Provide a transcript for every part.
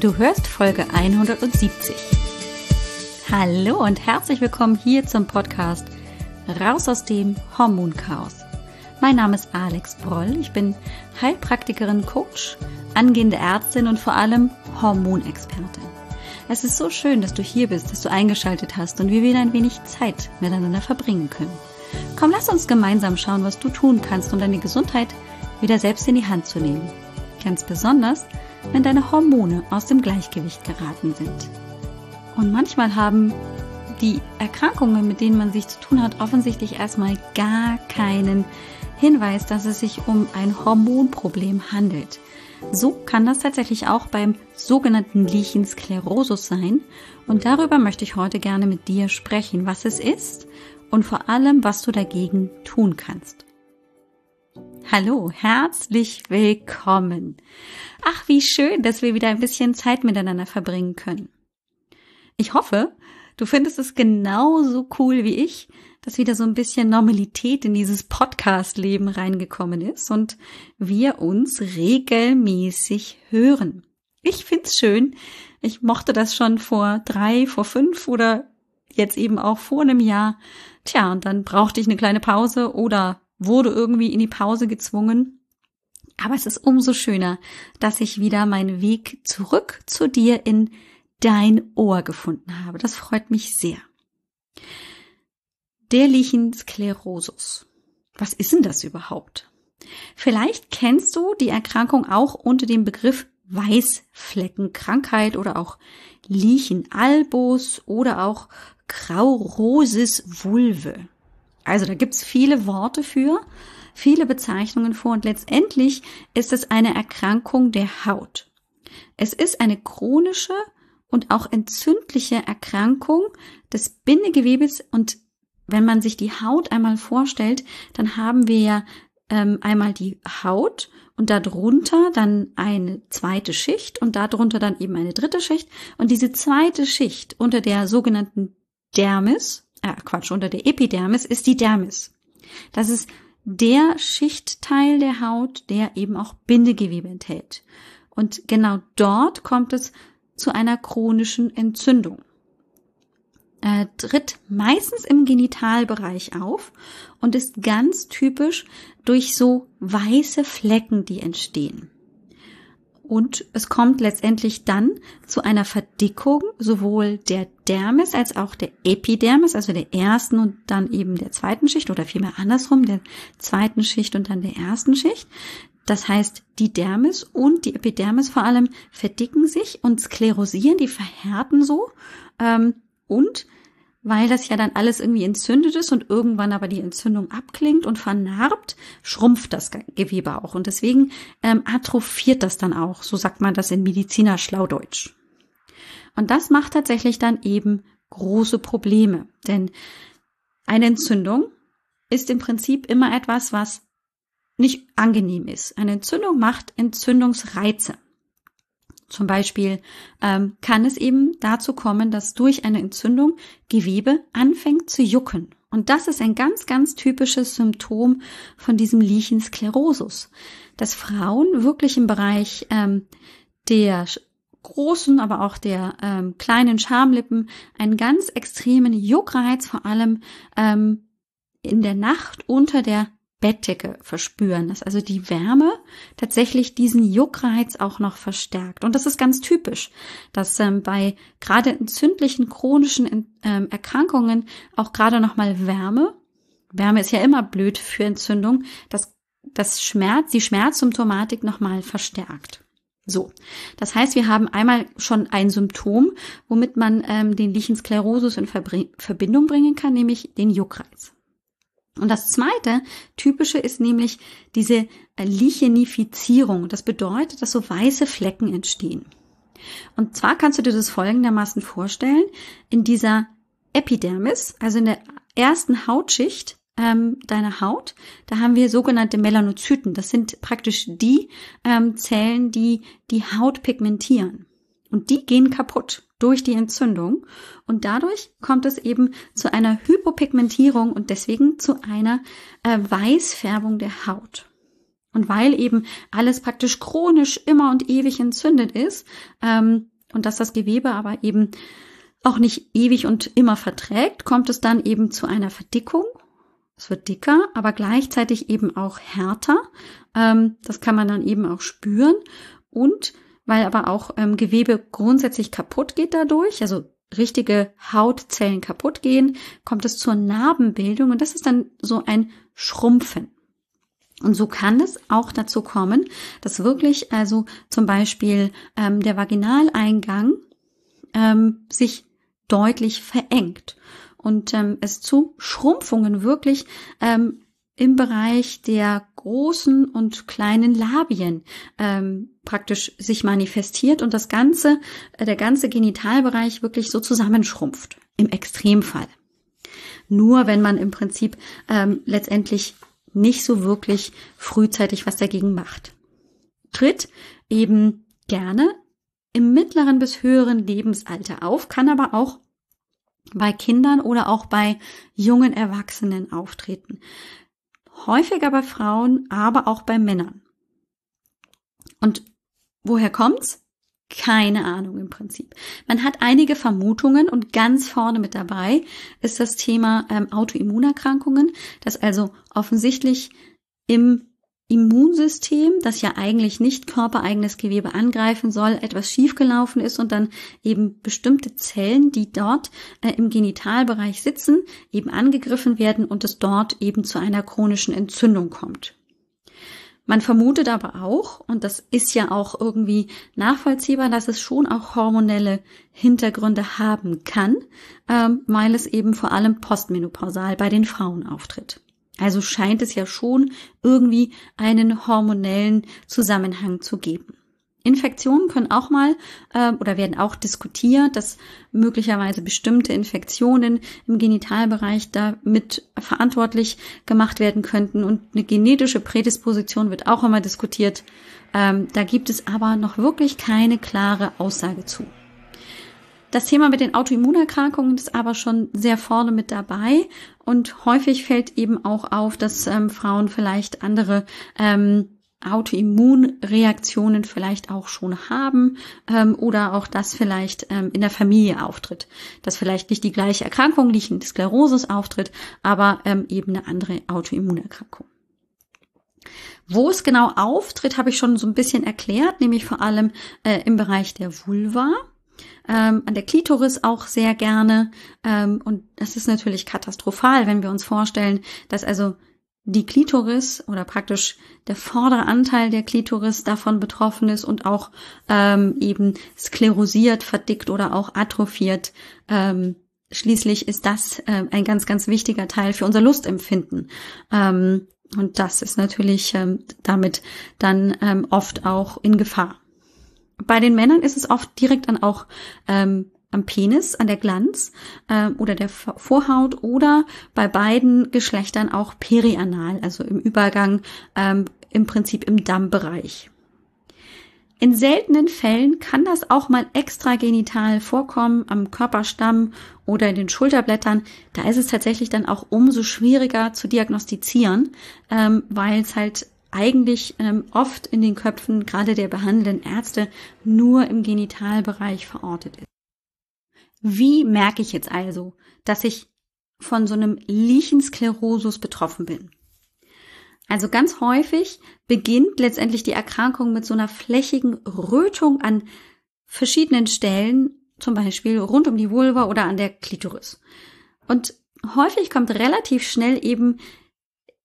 Du hörst Folge 170. Hallo und herzlich willkommen hier zum Podcast Raus aus dem Hormonchaos. Mein Name ist Alex Broll. Ich bin Heilpraktikerin, Coach, angehende Ärztin und vor allem Hormonexpertin. Es ist so schön, dass du hier bist, dass du eingeschaltet hast und wir wieder ein wenig Zeit miteinander verbringen können. Komm, lass uns gemeinsam schauen, was du tun kannst, um deine Gesundheit wieder selbst in die Hand zu nehmen. Ganz besonders, wenn deine Hormone aus dem Gleichgewicht geraten sind. Und manchmal haben die Erkrankungen, mit denen man sich zu tun hat, offensichtlich erstmal gar keinen Hinweis, dass es sich um ein Hormonproblem handelt. So kann das tatsächlich auch beim sogenannten Lichensklerosus sein. Und darüber möchte ich heute gerne mit dir sprechen, was es ist und vor allem, was du dagegen tun kannst. Hallo, herzlich willkommen. Ach, wie schön, dass wir wieder ein bisschen Zeit miteinander verbringen können. Ich hoffe, du findest es genauso cool wie ich, dass wieder so ein bisschen Normalität in dieses Podcast-Leben reingekommen ist und wir uns regelmäßig hören. Ich find's schön. Ich mochte das schon vor drei, vor fünf oder jetzt eben auch vor einem Jahr. Tja, und dann brauchte ich eine kleine Pause oder wurde irgendwie in die Pause gezwungen. Aber es ist umso schöner, dass ich wieder meinen Weg zurück zu dir in dein Ohr gefunden habe. Das freut mich sehr. Der Lichensklerosus. Was ist denn das überhaupt? Vielleicht kennst du die Erkrankung auch unter dem Begriff Weißfleckenkrankheit oder auch Lichenalbus oder auch Graurosis vulve. Also da gibt's viele Worte für, viele Bezeichnungen vor. Und letztendlich ist es eine Erkrankung der Haut. Es ist eine chronische und auch entzündliche Erkrankung des Bindegewebes. Und wenn man sich die Haut einmal vorstellt, dann haben wir ja ähm, einmal die Haut und darunter dann eine zweite Schicht und darunter dann eben eine dritte Schicht. Und diese zweite Schicht unter der sogenannten Dermis äh, Quatsch, unter der Epidermis ist die Dermis. Das ist der Schichtteil der Haut, der eben auch Bindegewebe enthält. Und genau dort kommt es zu einer chronischen Entzündung. Er tritt meistens im Genitalbereich auf und ist ganz typisch durch so weiße Flecken, die entstehen. Und es kommt letztendlich dann zu einer Verdickung sowohl der Dermis als auch der Epidermis, also der ersten und dann eben der zweiten Schicht oder vielmehr andersrum, der zweiten Schicht und dann der ersten Schicht. Das heißt, die Dermis und die Epidermis vor allem verdicken sich und sklerosieren, die verhärten so ähm, und weil das ja dann alles irgendwie entzündet ist und irgendwann aber die Entzündung abklingt und vernarbt, schrumpft das Gewebe auch. Und deswegen ähm, atrophiert das dann auch. So sagt man das in Mediziner Schlaudeutsch. Und das macht tatsächlich dann eben große Probleme. Denn eine Entzündung ist im Prinzip immer etwas, was nicht angenehm ist. Eine Entzündung macht Entzündungsreize. Zum Beispiel ähm, kann es eben dazu kommen, dass durch eine Entzündung Gewebe anfängt zu jucken. Und das ist ein ganz, ganz typisches Symptom von diesem Lichensklerosus, dass Frauen wirklich im Bereich ähm, der großen, aber auch der ähm, kleinen Schamlippen einen ganz extremen Juckreiz, vor allem ähm, in der Nacht unter der Bettdecke verspüren, dass also die Wärme tatsächlich diesen Juckreiz auch noch verstärkt. Und das ist ganz typisch, dass ähm, bei gerade entzündlichen chronischen ähm, Erkrankungen auch gerade nochmal Wärme, Wärme ist ja immer blöd für Entzündung, dass das Schmerz, die Schmerzsymptomatik nochmal verstärkt. So, das heißt, wir haben einmal schon ein Symptom, womit man ähm, den Lichensklerosus in Verbindung bringen kann, nämlich den Juckreiz. Und das zweite typische ist nämlich diese Lichenifizierung. Das bedeutet, dass so weiße Flecken entstehen. Und zwar kannst du dir das folgendermaßen vorstellen. In dieser Epidermis, also in der ersten Hautschicht ähm, deiner Haut, da haben wir sogenannte Melanozyten. Das sind praktisch die ähm, Zellen, die die Haut pigmentieren. Und die gehen kaputt durch die Entzündung. Und dadurch kommt es eben zu einer Hypopigmentierung und deswegen zu einer äh, Weißfärbung der Haut. Und weil eben alles praktisch chronisch immer und ewig entzündet ist ähm, und dass das Gewebe aber eben auch nicht ewig und immer verträgt, kommt es dann eben zu einer Verdickung. Es wird dicker, aber gleichzeitig eben auch härter. Ähm, das kann man dann eben auch spüren. Und weil aber auch ähm, Gewebe grundsätzlich kaputt geht dadurch, also richtige Hautzellen kaputt gehen, kommt es zur Narbenbildung und das ist dann so ein Schrumpfen. Und so kann es auch dazu kommen, dass wirklich also zum Beispiel ähm, der Vaginaleingang ähm, sich deutlich verengt und ähm, es zu Schrumpfungen wirklich ähm, im Bereich der großen und kleinen Labien ähm, praktisch sich manifestiert und das ganze, äh, der ganze Genitalbereich wirklich so zusammenschrumpft. Im Extremfall. Nur wenn man im Prinzip ähm, letztendlich nicht so wirklich frühzeitig was dagegen macht. Tritt eben gerne im mittleren bis höheren Lebensalter auf, kann aber auch bei Kindern oder auch bei jungen Erwachsenen auftreten. Häufiger bei Frauen, aber auch bei Männern. Und woher kommt's? Keine Ahnung im Prinzip. Man hat einige Vermutungen und ganz vorne mit dabei ist das Thema ähm, Autoimmunerkrankungen, das also offensichtlich im Immunsystem, das ja eigentlich nicht körpereigenes Gewebe angreifen soll, etwas schiefgelaufen ist und dann eben bestimmte Zellen, die dort äh, im Genitalbereich sitzen, eben angegriffen werden und es dort eben zu einer chronischen Entzündung kommt. Man vermutet aber auch, und das ist ja auch irgendwie nachvollziehbar, dass es schon auch hormonelle Hintergründe haben kann, ähm, weil es eben vor allem postmenopausal bei den Frauen auftritt. Also scheint es ja schon irgendwie einen hormonellen Zusammenhang zu geben. Infektionen können auch mal äh, oder werden auch diskutiert, dass möglicherweise bestimmte Infektionen im Genitalbereich damit verantwortlich gemacht werden könnten. Und eine genetische Prädisposition wird auch immer diskutiert. Ähm, da gibt es aber noch wirklich keine klare Aussage zu. Das Thema mit den Autoimmunerkrankungen ist aber schon sehr vorne mit dabei und häufig fällt eben auch auf, dass ähm, Frauen vielleicht andere ähm, Autoimmunreaktionen vielleicht auch schon haben ähm, oder auch das vielleicht ähm, in der Familie auftritt. Dass vielleicht nicht die gleiche Erkrankung, liegende Sklerosis auftritt, aber ähm, eben eine andere Autoimmunerkrankung. Wo es genau auftritt, habe ich schon so ein bisschen erklärt, nämlich vor allem äh, im Bereich der Vulva ähm, an der Klitoris auch sehr gerne. Ähm, und das ist natürlich katastrophal, wenn wir uns vorstellen, dass also die Klitoris oder praktisch der vordere Anteil der Klitoris davon betroffen ist und auch ähm, eben sklerosiert, verdickt oder auch atrophiert. Ähm, schließlich ist das äh, ein ganz, ganz wichtiger Teil für unser Lustempfinden. Ähm, und das ist natürlich ähm, damit dann ähm, oft auch in Gefahr. Bei den Männern ist es oft direkt dann auch ähm, am Penis, an der Glanz äh, oder der Vorhaut oder bei beiden Geschlechtern auch perianal, also im Übergang ähm, im Prinzip im Dammbereich. In seltenen Fällen kann das auch mal extragenital vorkommen, am Körperstamm oder in den Schulterblättern. Da ist es tatsächlich dann auch umso schwieriger zu diagnostizieren, ähm, weil es halt eigentlich ähm, oft in den Köpfen gerade der behandelnden Ärzte nur im Genitalbereich verortet ist. Wie merke ich jetzt also, dass ich von so einem Lichensklerosus betroffen bin? Also ganz häufig beginnt letztendlich die Erkrankung mit so einer flächigen Rötung an verschiedenen Stellen, zum Beispiel rund um die Vulva oder an der Klitoris. Und häufig kommt relativ schnell eben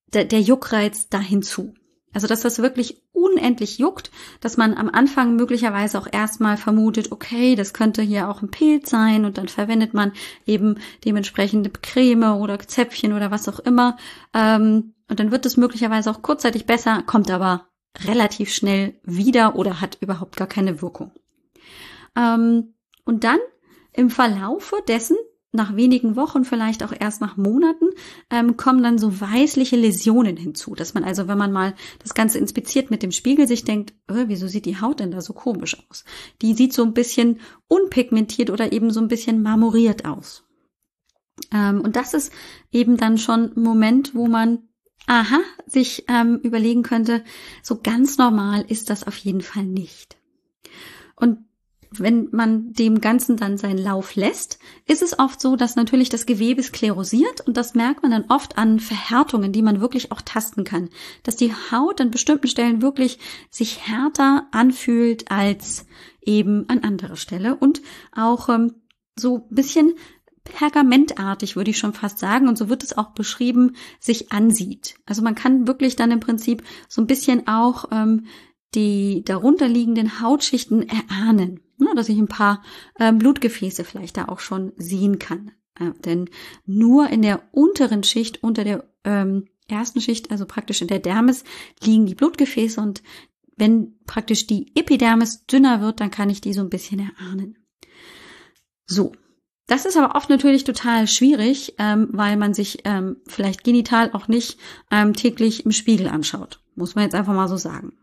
der, der Juckreiz da hinzu. Also, dass das wirklich unendlich juckt, dass man am Anfang möglicherweise auch erstmal vermutet, okay, das könnte hier auch ein Pilz sein und dann verwendet man eben dementsprechende Creme oder Zäpfchen oder was auch immer. Ähm, und dann wird es möglicherweise auch kurzzeitig besser, kommt aber relativ schnell wieder oder hat überhaupt gar keine Wirkung. Ähm, und dann im Verlaufe dessen nach wenigen Wochen, vielleicht auch erst nach Monaten, ähm, kommen dann so weißliche Läsionen hinzu. Dass man also, wenn man mal das Ganze inspiziert mit dem Spiegel, sich denkt, äh, wieso sieht die Haut denn da so komisch aus? Die sieht so ein bisschen unpigmentiert oder eben so ein bisschen marmoriert aus. Ähm, und das ist eben dann schon ein Moment, wo man aha, sich ähm, überlegen könnte, so ganz normal ist das auf jeden Fall nicht. Und wenn man dem Ganzen dann seinen Lauf lässt, ist es oft so, dass natürlich das Gewebe sklerosiert und das merkt man dann oft an Verhärtungen, die man wirklich auch tasten kann. Dass die Haut an bestimmten Stellen wirklich sich härter anfühlt als eben an anderer Stelle und auch ähm, so bisschen pergamentartig, würde ich schon fast sagen, und so wird es auch beschrieben, sich ansieht. Also man kann wirklich dann im Prinzip so ein bisschen auch ähm, die darunterliegenden Hautschichten erahnen, ne, dass ich ein paar ähm, Blutgefäße vielleicht da auch schon sehen kann. Äh, denn nur in der unteren Schicht, unter der ähm, ersten Schicht, also praktisch in der Dermis, liegen die Blutgefäße und wenn praktisch die Epidermis dünner wird, dann kann ich die so ein bisschen erahnen. So, das ist aber oft natürlich total schwierig, ähm, weil man sich ähm, vielleicht genital auch nicht ähm, täglich im Spiegel anschaut. Muss man jetzt einfach mal so sagen.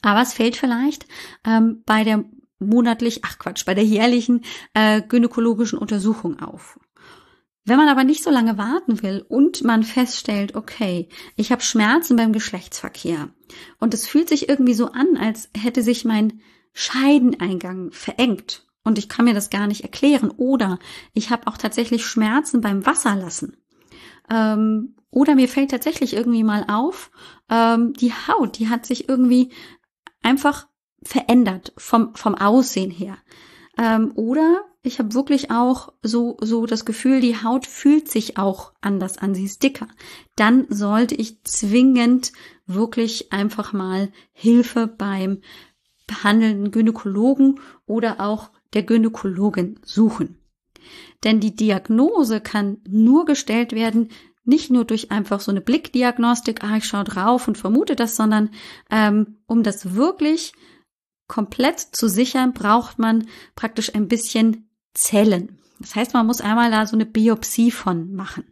Aber es fällt vielleicht ähm, bei der monatlich, ach Quatsch, bei der jährlichen äh, gynäkologischen Untersuchung auf. Wenn man aber nicht so lange warten will und man feststellt, okay, ich habe Schmerzen beim Geschlechtsverkehr und es fühlt sich irgendwie so an, als hätte sich mein Scheideneingang verengt und ich kann mir das gar nicht erklären. Oder ich habe auch tatsächlich Schmerzen beim Wasserlassen. Ähm, oder mir fällt tatsächlich irgendwie mal auf, ähm, die Haut, die hat sich irgendwie einfach verändert vom, vom Aussehen her. Ähm, oder ich habe wirklich auch so, so das Gefühl, die Haut fühlt sich auch anders an, sie ist dicker. Dann sollte ich zwingend wirklich einfach mal Hilfe beim behandelnden Gynäkologen oder auch der Gynäkologin suchen. Denn die Diagnose kann nur gestellt werden, nicht nur durch einfach so eine Blickdiagnostik, ah, ich schaue drauf und vermute das, sondern ähm, um das wirklich komplett zu sichern, braucht man praktisch ein bisschen Zellen. Das heißt, man muss einmal da so eine Biopsie von machen.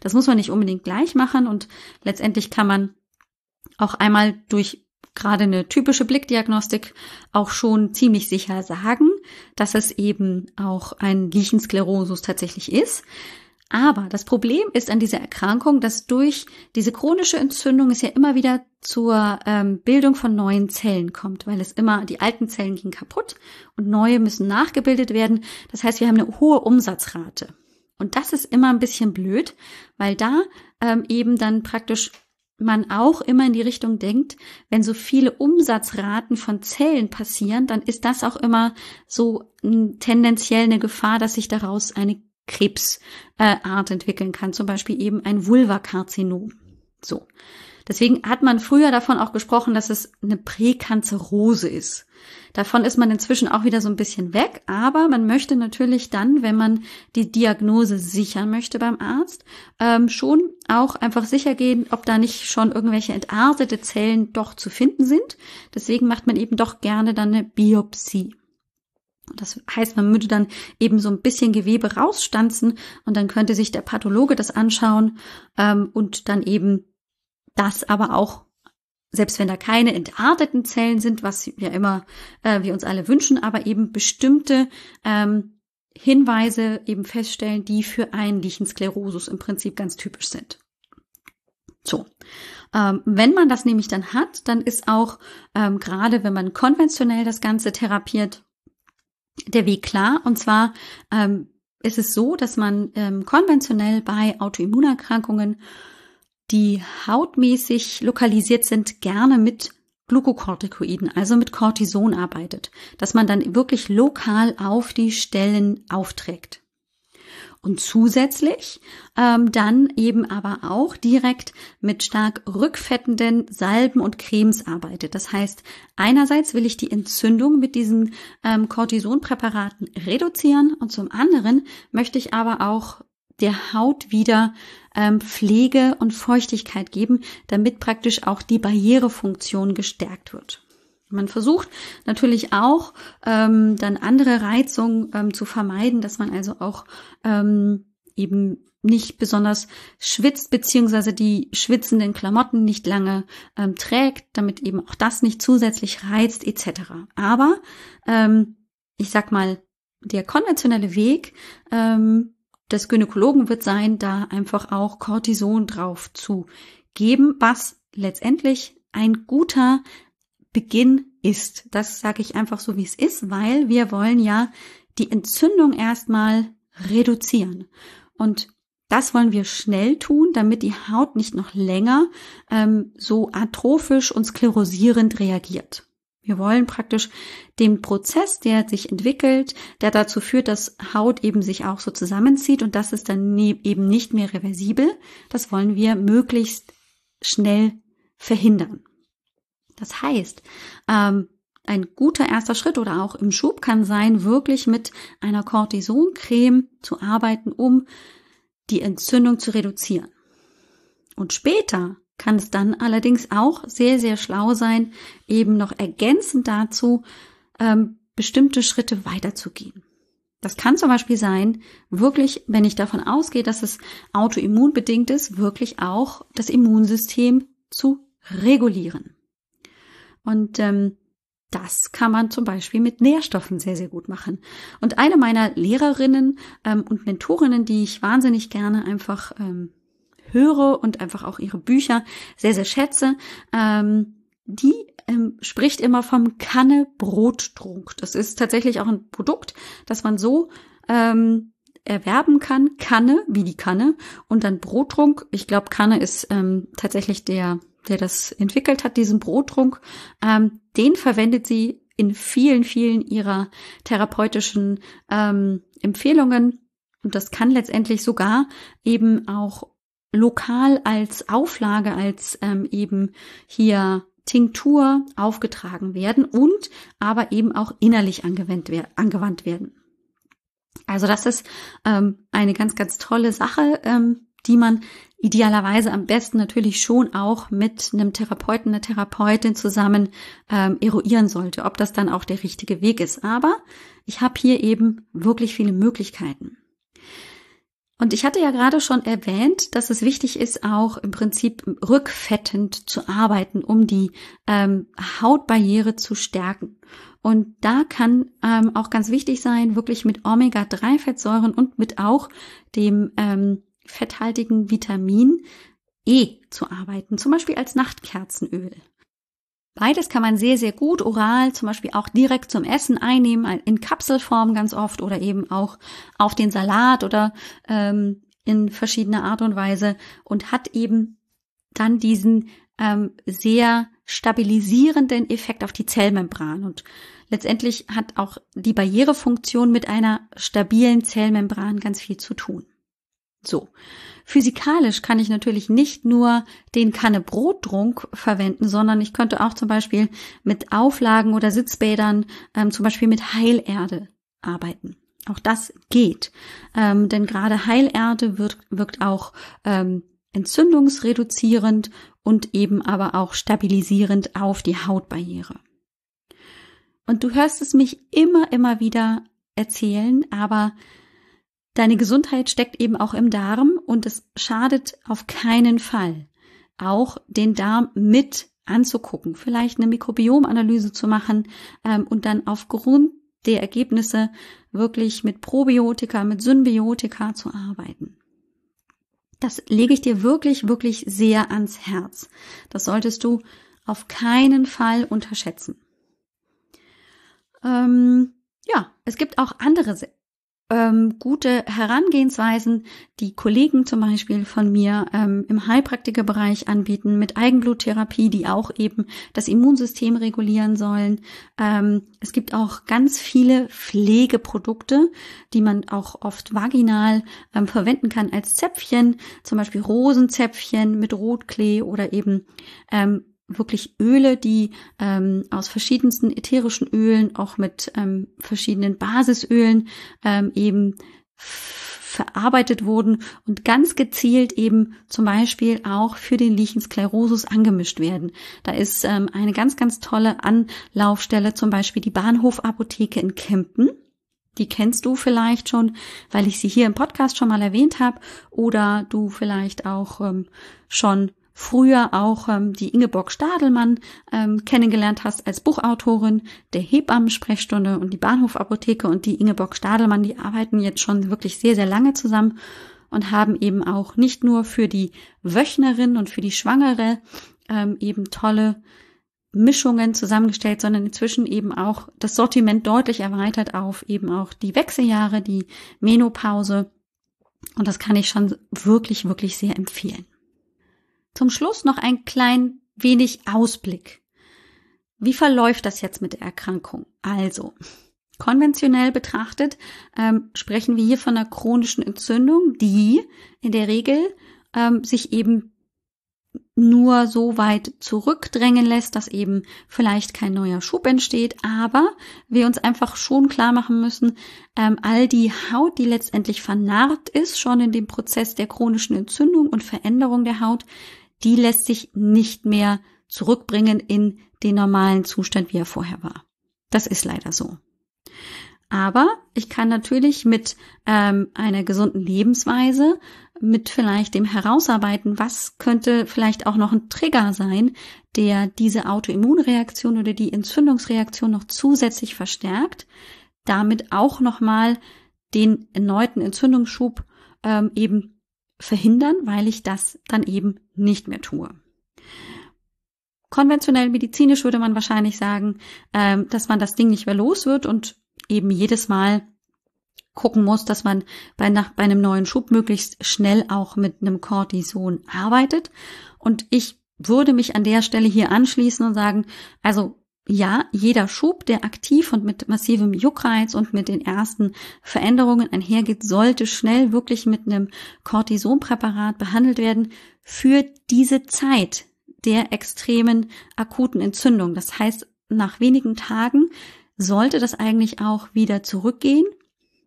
Das muss man nicht unbedingt gleich machen und letztendlich kann man auch einmal durch gerade eine typische Blickdiagnostik auch schon ziemlich sicher sagen, dass es eben auch ein Lichensklerosus tatsächlich ist. Aber das Problem ist an dieser Erkrankung, dass durch diese chronische Entzündung es ja immer wieder zur ähm, Bildung von neuen Zellen kommt, weil es immer, die alten Zellen gehen kaputt und neue müssen nachgebildet werden. Das heißt, wir haben eine hohe Umsatzrate. Und das ist immer ein bisschen blöd, weil da ähm, eben dann praktisch man auch immer in die Richtung denkt, wenn so viele Umsatzraten von Zellen passieren, dann ist das auch immer so tendenziell eine Gefahr, dass sich daraus eine Krebsart entwickeln kann, zum Beispiel eben ein Vulvakarzinom. So. Deswegen hat man früher davon auch gesprochen, dass es eine Präkanzerose ist. Davon ist man inzwischen auch wieder so ein bisschen weg, aber man möchte natürlich dann, wenn man die Diagnose sichern möchte beim Arzt, ähm, schon auch einfach sicher gehen, ob da nicht schon irgendwelche entartete Zellen doch zu finden sind. Deswegen macht man eben doch gerne dann eine Biopsie. Das heißt, man würde dann eben so ein bisschen Gewebe rausstanzen und dann könnte sich der Pathologe das anschauen ähm, und dann eben das aber auch, selbst wenn da keine entarteten Zellen sind, was ja immer äh, wir uns alle wünschen, aber eben bestimmte ähm, Hinweise eben feststellen, die für einen Lichensklerosus im Prinzip ganz typisch sind. So. Ähm, wenn man das nämlich dann hat, dann ist auch ähm, gerade, wenn man konventionell das Ganze therapiert, der Weg klar. Und zwar ähm, ist es so, dass man ähm, konventionell bei Autoimmunerkrankungen die hautmäßig lokalisiert sind, gerne mit Glukokortikoiden, also mit Cortison arbeitet, dass man dann wirklich lokal auf die Stellen aufträgt. Und zusätzlich ähm, dann eben aber auch direkt mit stark rückfettenden Salben und Cremes arbeitet. Das heißt, einerseits will ich die Entzündung mit diesen ähm, Cortisonpräparaten reduzieren und zum anderen möchte ich aber auch der Haut wieder ähm, Pflege und Feuchtigkeit geben, damit praktisch auch die Barrierefunktion gestärkt wird. Man versucht natürlich auch ähm, dann andere Reizungen ähm, zu vermeiden, dass man also auch ähm, eben nicht besonders schwitzt, beziehungsweise die schwitzenden Klamotten nicht lange ähm, trägt, damit eben auch das nicht zusätzlich reizt, etc. Aber ähm, ich sag mal, der konventionelle Weg ähm, des Gynäkologen wird sein, da einfach auch Cortison drauf zu geben, was letztendlich ein guter Beginn ist. Das sage ich einfach so, wie es ist, weil wir wollen ja die Entzündung erstmal reduzieren. Und das wollen wir schnell tun, damit die Haut nicht noch länger ähm, so atrophisch und sklerosierend reagiert. Wir wollen praktisch den Prozess, der sich entwickelt, der dazu führt, dass Haut eben sich auch so zusammenzieht und das ist dann ne-, eben nicht mehr reversibel. Das wollen wir möglichst schnell verhindern. Das heißt, ähm, ein guter erster Schritt oder auch im Schub kann sein, wirklich mit einer Cortisoncreme zu arbeiten, um die Entzündung zu reduzieren. Und später kann es dann allerdings auch sehr, sehr schlau sein, eben noch ergänzend dazu ähm, bestimmte Schritte weiterzugehen. Das kann zum Beispiel sein, wirklich, wenn ich davon ausgehe, dass es autoimmunbedingt ist, wirklich auch das Immunsystem zu regulieren. Und ähm, das kann man zum Beispiel mit Nährstoffen sehr, sehr gut machen. Und eine meiner Lehrerinnen ähm, und Mentorinnen, die ich wahnsinnig gerne einfach ähm, höre und einfach auch ihre Bücher sehr, sehr schätze, ähm, die ähm, spricht immer vom Kanne Brottrunk. Das ist tatsächlich auch ein Produkt, das man so ähm, erwerben kann. Kanne, wie die Kanne, und dann Brottrunk. Ich glaube, Kanne ist ähm, tatsächlich der der das entwickelt hat, diesen Brottrunk, ähm, den verwendet sie in vielen, vielen ihrer therapeutischen ähm, Empfehlungen. Und das kann letztendlich sogar eben auch lokal als Auflage, als ähm, eben hier Tinktur aufgetragen werden und aber eben auch innerlich angewandt, werden. Also das ist ähm, eine ganz, ganz tolle Sache, ähm, die man idealerweise am besten natürlich schon auch mit einem Therapeuten, einer Therapeutin zusammen ähm, eruieren sollte, ob das dann auch der richtige Weg ist. Aber ich habe hier eben wirklich viele Möglichkeiten. Und ich hatte ja gerade schon erwähnt, dass es wichtig ist, auch im Prinzip rückfettend zu arbeiten, um die ähm, Hautbarriere zu stärken. Und da kann ähm, auch ganz wichtig sein, wirklich mit Omega-3-Fettsäuren und mit auch dem ähm, fetthaltigen Vitamin E zu arbeiten, zum Beispiel als Nachtkerzenöl. Beides kann man sehr, sehr gut oral, zum Beispiel auch direkt zum Essen einnehmen, in Kapselform ganz oft oder eben auch auf den Salat oder ähm, in verschiedener Art und Weise und hat eben dann diesen ähm, sehr stabilisierenden Effekt auf die Zellmembran. Und letztendlich hat auch die Barrierefunktion mit einer stabilen Zellmembran ganz viel zu tun. So. Physikalisch kann ich natürlich nicht nur den Kanne Brottrunk verwenden, sondern ich könnte auch zum Beispiel mit Auflagen oder Sitzbädern, ähm, zum Beispiel mit Heilerde arbeiten. Auch das geht, ähm, denn gerade Heilerde wirkt, wirkt auch ähm, entzündungsreduzierend und eben aber auch stabilisierend auf die Hautbarriere. Und du hörst es mich immer, immer wieder erzählen, aber Deine Gesundheit steckt eben auch im Darm und es schadet auf keinen Fall, auch den Darm mit anzugucken, vielleicht eine Mikrobiomanalyse zu machen ähm, und dann aufgrund der Ergebnisse wirklich mit Probiotika, mit Symbiotika zu arbeiten. Das lege ich dir wirklich, wirklich sehr ans Herz. Das solltest du auf keinen Fall unterschätzen. Ähm, ja, es gibt auch andere ähm, gute Herangehensweisen, die Kollegen zum Beispiel von mir ähm, im Heilpraktikerbereich anbieten, mit Eigenbluttherapie, die auch eben das Immunsystem regulieren sollen. Ähm, es gibt auch ganz viele Pflegeprodukte, die man auch oft vaginal ähm, verwenden kann als Zäpfchen, zum Beispiel Rosenzäpfchen mit Rotklee oder eben ähm, wirklich Öle, die ähm, aus verschiedensten ätherischen Ölen, auch mit ähm, verschiedenen Basisölen ähm, eben verarbeitet wurden und ganz gezielt eben zum Beispiel auch für den Lichensklerosus angemischt werden. Da ist ähm, eine ganz, ganz tolle Anlaufstelle, zum Beispiel die Bahnhofapotheke in Kempten. Die kennst du vielleicht schon, weil ich sie hier im Podcast schon mal erwähnt habe oder du vielleicht auch ähm, schon früher auch ähm, die Ingeborg Stadelmann ähm, kennengelernt hast als Buchautorin der Hebammen-Sprechstunde und die Bahnhofapotheke und die Ingeborg Stadelmann, die arbeiten jetzt schon wirklich sehr, sehr lange zusammen. und haben eben auch nicht nur für die Wöchnerin und für die Schwangere ähm, eben tolle Mischungen zusammengestellt, sondern inzwischen eben auch das Sortiment deutlich erweitert auf eben auch die Wechseljahre, die Menopause. Und das kann ich schon wirklich, wirklich sehr empfehlen. Zum Schluss noch ein klein wenig Ausblick. Wie verläuft das jetzt mit der Erkrankung? Also, konventionell betrachtet ähm, sprechen wir hier von einer chronischen Entzündung, die in der Regel ähm, sich eben nur so weit zurückdrängen lässt, dass eben vielleicht kein neuer Schub entsteht, aber wir uns einfach schon klar machen müssen, ähm, all die Haut, die letztendlich vernarrt ist, schon in dem Prozess der chronischen Entzündung und Veränderung der Haut, die lässt sich nicht mehr zurückbringen in den normalen Zustand, wie er vorher war. Das ist leider so. Aber ich kann natürlich mit ähm, einer gesunden Lebensweise, mit vielleicht dem Herausarbeiten, was könnte vielleicht auch noch ein Trigger sein, der diese Autoimmunreaktion oder die Entzündungsreaktion noch zusätzlich verstärkt, damit auch nochmal den erneuten Entzündungsschub ähm, eben verhindern, weil ich das dann eben nicht mehr tue. Konventionell medizinisch würde man wahrscheinlich sagen, ähm, dass man das Ding nicht mehr los wird und eben jedes Mal gucken muss, dass man bei, nach, bei einem neuen Schub möglichst schnell auch mit einem Cortison arbeitet. Und ich würde mich an der Stelle hier anschließen und sagen, also ja, jeder Schub, der aktiv und mit massivem Juckreiz und mit den ersten Veränderungen einhergeht, sollte schnell wirklich mit einem Cortisonpräparat behandelt werden für diese Zeit der extremen akuten Entzündung. Das heißt, nach wenigen Tagen sollte das eigentlich auch wieder zurückgehen.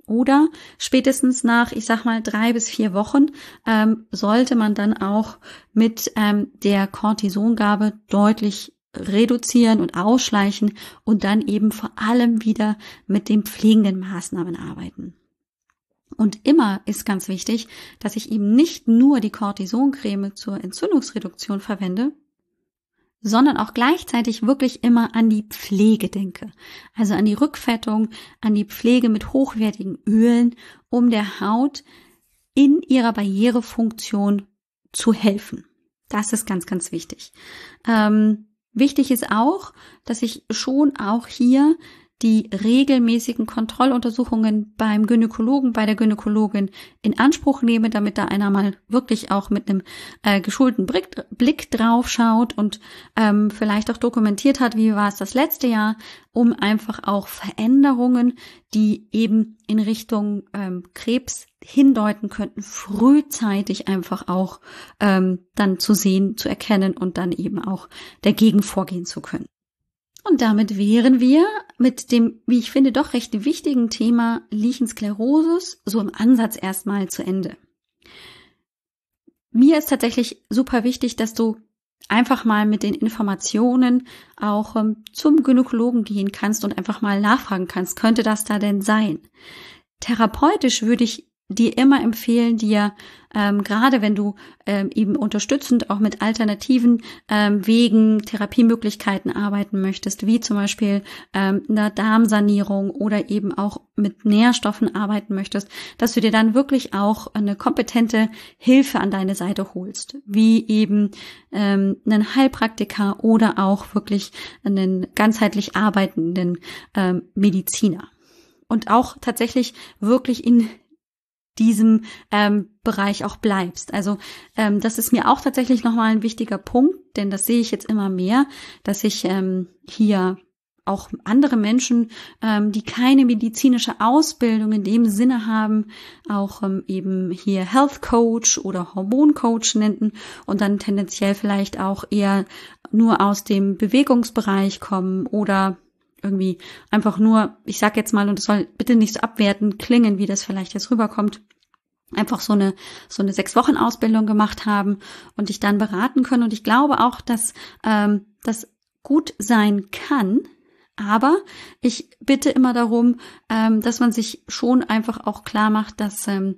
Oder spätestens nach, ich sag mal, drei bis vier Wochen ähm, sollte man dann auch mit ähm, der Cortisongabe deutlich reduzieren und ausschleichen und dann eben vor allem wieder mit den pflegenden Maßnahmen arbeiten. Und immer ist ganz wichtig, dass ich eben nicht nur die Cortisoncreme zur Entzündungsreduktion verwende, sondern auch gleichzeitig wirklich immer an die Pflege denke. Also an die Rückfettung, an die Pflege mit hochwertigen Ölen, um der Haut in ihrer Barrierefunktion zu helfen. Das ist ganz, ganz wichtig. Ähm, wichtig ist auch, dass ich schon auch hier die regelmäßigen Kontrolluntersuchungen beim Gynäkologen, bei der Gynäkologin in Anspruch nehme, damit da einer mal wirklich auch mit einem äh, geschulten Blick, Blick drauf schaut und ähm, vielleicht auch dokumentiert hat, wie war es das letzte Jahr, um einfach auch Veränderungen, die eben in Richtung ähm, Krebs hindeuten könnten, frühzeitig einfach auch ähm, dann zu sehen, zu erkennen und dann eben auch dagegen vorgehen zu können. Und damit wären wir mit dem, wie ich finde, doch recht wichtigen Thema Lichensklerosis so im Ansatz erstmal zu Ende. Mir ist tatsächlich super wichtig, dass du einfach mal mit den Informationen auch ähm, zum Gynäkologen gehen kannst und einfach mal nachfragen kannst, könnte das da denn sein? Therapeutisch würde ich dir immer empfehlen, dir ähm, gerade wenn du ähm, eben unterstützend auch mit alternativen ähm, Wegen, Therapiemöglichkeiten arbeiten möchtest, wie zum Beispiel ähm, einer Darmsanierung oder eben auch mit Nährstoffen arbeiten möchtest, dass du dir dann wirklich auch eine kompetente Hilfe an deine Seite holst, wie eben ähm, einen Heilpraktiker oder auch wirklich einen ganzheitlich arbeitenden ähm, Mediziner. Und auch tatsächlich wirklich in diesem ähm, Bereich auch bleibst. Also ähm, das ist mir auch tatsächlich nochmal ein wichtiger Punkt, denn das sehe ich jetzt immer mehr, dass ich ähm, hier auch andere Menschen, ähm, die keine medizinische Ausbildung in dem Sinne haben, auch ähm, eben hier Health Coach oder Hormon Coach nennen und dann tendenziell vielleicht auch eher nur aus dem Bewegungsbereich kommen oder irgendwie einfach nur, ich sag jetzt mal, und es soll bitte nicht so abwerten klingen, wie das vielleicht jetzt rüberkommt, einfach so eine so eine sechs Wochen Ausbildung gemacht haben und dich dann beraten können. Und ich glaube auch, dass ähm, das gut sein kann. Aber ich bitte immer darum, ähm, dass man sich schon einfach auch klar macht, dass ähm,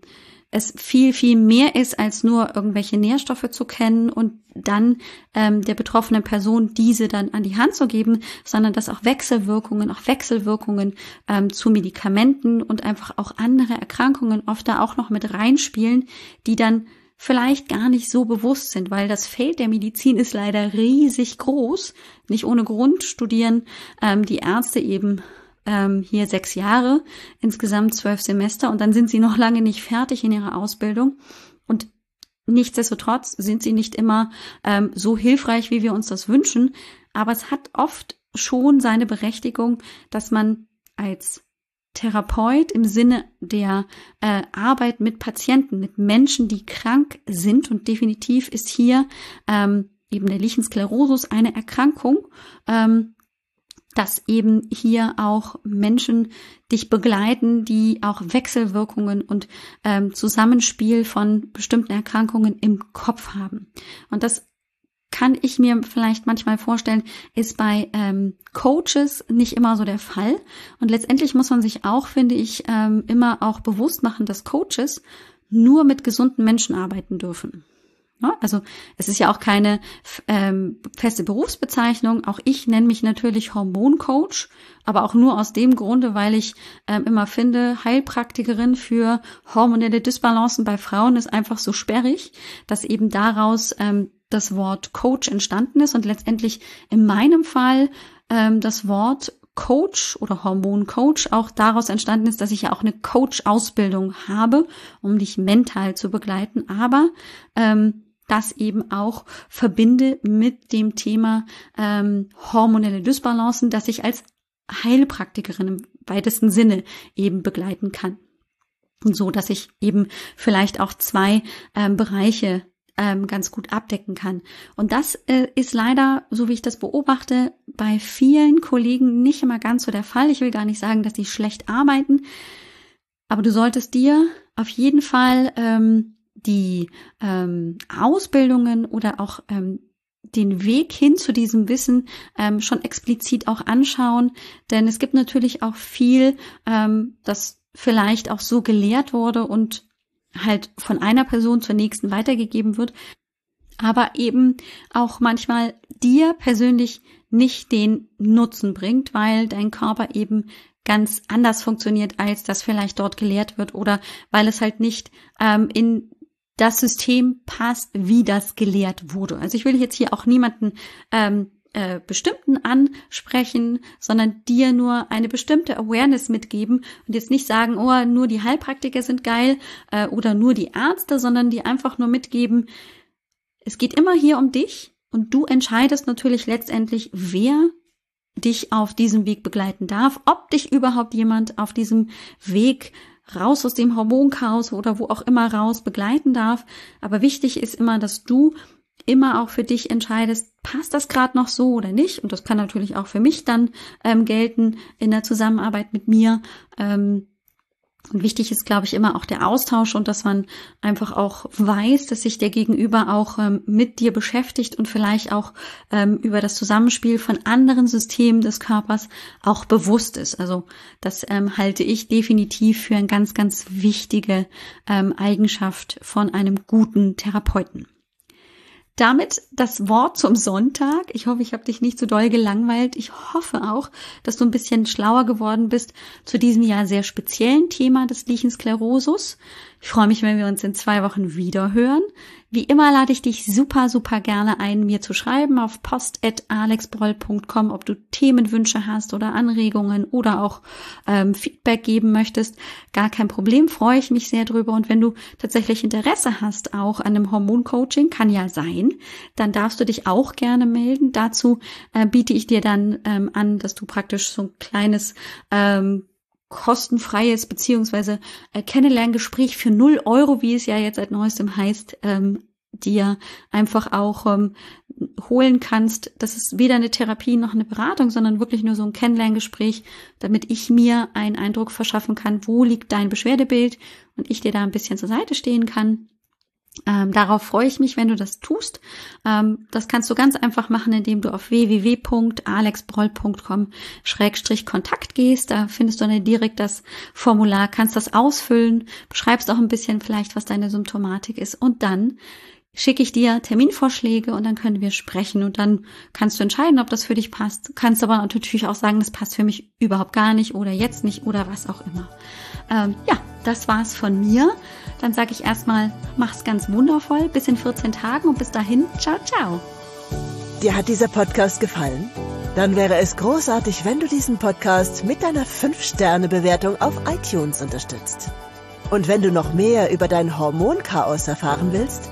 es viel, viel mehr ist, als nur irgendwelche Nährstoffe zu kennen und dann ähm, der betroffenen Person diese dann an die Hand zu geben, sondern dass auch Wechselwirkungen, auch Wechselwirkungen ähm, zu Medikamenten und einfach auch andere Erkrankungen oft da auch noch mit reinspielen, die dann vielleicht gar nicht so bewusst sind, weil das Feld der Medizin ist leider riesig groß. Nicht ohne Grund studieren ähm, die Ärzte eben ähm, hier sechs Jahre, insgesamt zwölf Semester und dann sind sie noch lange nicht fertig in ihrer Ausbildung. Und nichtsdestotrotz sind sie nicht immer ähm, so hilfreich, wie wir uns das wünschen. Aber es hat oft schon seine Berechtigung, dass man als Therapeut im Sinne der äh, Arbeit mit Patienten, mit Menschen, die krank sind und definitiv ist hier ähm, eben der Lichensklerosus eine Erkrankung, ähm, dass eben hier auch Menschen dich begleiten, die auch Wechselwirkungen und ähm, Zusammenspiel von bestimmten Erkrankungen im Kopf haben. Und das kann ich mir vielleicht manchmal vorstellen, ist bei ähm, Coaches nicht immer so der Fall. Und letztendlich muss man sich auch, finde ich, ähm, immer auch bewusst machen, dass Coaches nur mit gesunden Menschen arbeiten dürfen. Ja, also es ist ja auch keine ähm, feste Berufsbezeichnung. Auch ich nenne mich natürlich Hormoncoach, aber auch nur aus dem Grunde, weil ich ähm, immer finde, Heilpraktikerin für hormonelle Disbalancen bei Frauen ist einfach so sperrig, dass eben daraus ähm, das Wort Coach entstanden ist. Und letztendlich in meinem Fall ähm, das Wort Coach oder Hormoncoach auch daraus entstanden ist, dass ich ja auch eine Coach-Ausbildung habe, um dich mental zu begleiten, aber ähm, das eben auch verbinde mit dem Thema ähm, hormonelle Dysbalancen, dass ich als Heilpraktikerin im weitesten Sinne eben begleiten kann. Und so, dass ich eben vielleicht auch zwei ähm, Bereiche ähm, ganz gut abdecken kann. Und das äh, ist leider, so wie ich das beobachte, bei vielen Kollegen nicht immer ganz so der Fall. Ich will gar nicht sagen, dass sie schlecht arbeiten, aber du solltest dir auf jeden Fall ähm, die ähm, Ausbildungen oder auch ähm, den Weg hin zu diesem Wissen ähm, schon explizit auch anschauen, denn es gibt natürlich auch viel, ähm, das vielleicht auch so gelehrt wurde und halt von einer Person zur nächsten weitergegeben wird, aber eben auch manchmal dir persönlich nicht den Nutzen bringt, weil dein Körper eben ganz anders funktioniert, als das vielleicht dort gelehrt wird oder weil es halt nicht ähm, in das System passt, wie das gelehrt wurde. Also ich will jetzt hier auch niemanden ähm, äh, bestimmten ansprechen, sondern dir nur eine bestimmte Awareness mitgeben und jetzt nicht sagen, oh, nur die Heilpraktiker sind geil äh, oder nur die Ärzte, sondern die einfach nur mitgeben, es geht immer hier um dich und du entscheidest natürlich letztendlich, wer dich auf diesem Weg begleiten darf, ob dich überhaupt jemand auf diesem Weg raus aus dem Hormonchaos oder wo auch immer raus begleiten darf. Aber wichtig ist immer, dass du immer auch für dich entscheidest, passt das gerade noch so oder nicht. Und das kann natürlich auch für mich dann ähm, gelten in der Zusammenarbeit mit mir. Ähm, und wichtig ist, glaube ich, immer auch der Austausch und dass man einfach auch weiß, dass sich der Gegenüber auch ähm, mit dir beschäftigt und vielleicht auch ähm, über das Zusammenspiel von anderen Systemen des Körpers auch bewusst ist. Also das ähm, halte ich definitiv für eine ganz, ganz wichtige ähm, Eigenschaft von einem guten Therapeuten. Damit das Wort zum Sonntag. Ich hoffe, ich habe dich nicht zu doll gelangweilt. Ich hoffe auch, dass du ein bisschen schlauer geworden bist zu diesem ja sehr speziellen Thema des Lichensklerosus. Ich freue mich, wenn wir uns in zwei Wochen wieder hören. Wie immer lade ich dich super, super gerne ein, mir zu schreiben auf post.alexbroll.com, ob du Themenwünsche hast oder Anregungen oder auch ähm, Feedback geben möchtest. Gar kein Problem, freue ich mich sehr drüber. Und wenn du tatsächlich Interesse hast, auch an einem Hormoncoaching, kann ja sein, dann darfst du dich auch gerne melden. Dazu äh, biete ich dir dann ähm, an, dass du praktisch so ein kleines ähm, kostenfreies beziehungsweise äh, Kennenlerngespräch für null Euro, wie es ja jetzt seit neuestem heißt, ähm, dir einfach auch ähm, holen kannst. Das ist weder eine Therapie noch eine Beratung, sondern wirklich nur so ein Kennenlerngespräch, damit ich mir einen Eindruck verschaffen kann, wo liegt dein Beschwerdebild und ich dir da ein bisschen zur Seite stehen kann. Ähm, darauf freue ich mich, wenn du das tust. Ähm, das kannst du ganz einfach machen, indem du auf www.alexbroll.com-kontakt gehst. Da findest du dann direkt das Formular, kannst das ausfüllen, beschreibst auch ein bisschen vielleicht, was deine Symptomatik ist und dann schicke ich dir Terminvorschläge und dann können wir sprechen und dann kannst du entscheiden, ob das für dich passt. Kannst aber natürlich auch sagen, das passt für mich überhaupt gar nicht oder jetzt nicht oder was auch immer. Ähm, ja, das war's von mir. Dann sage ich erstmal, mach's ganz wundervoll, bis in 14 Tagen und bis dahin, ciao, ciao. Dir hat dieser Podcast gefallen? Dann wäre es großartig, wenn du diesen Podcast mit deiner 5-Sterne-Bewertung auf iTunes unterstützt. Und wenn du noch mehr über dein Hormonchaos erfahren willst,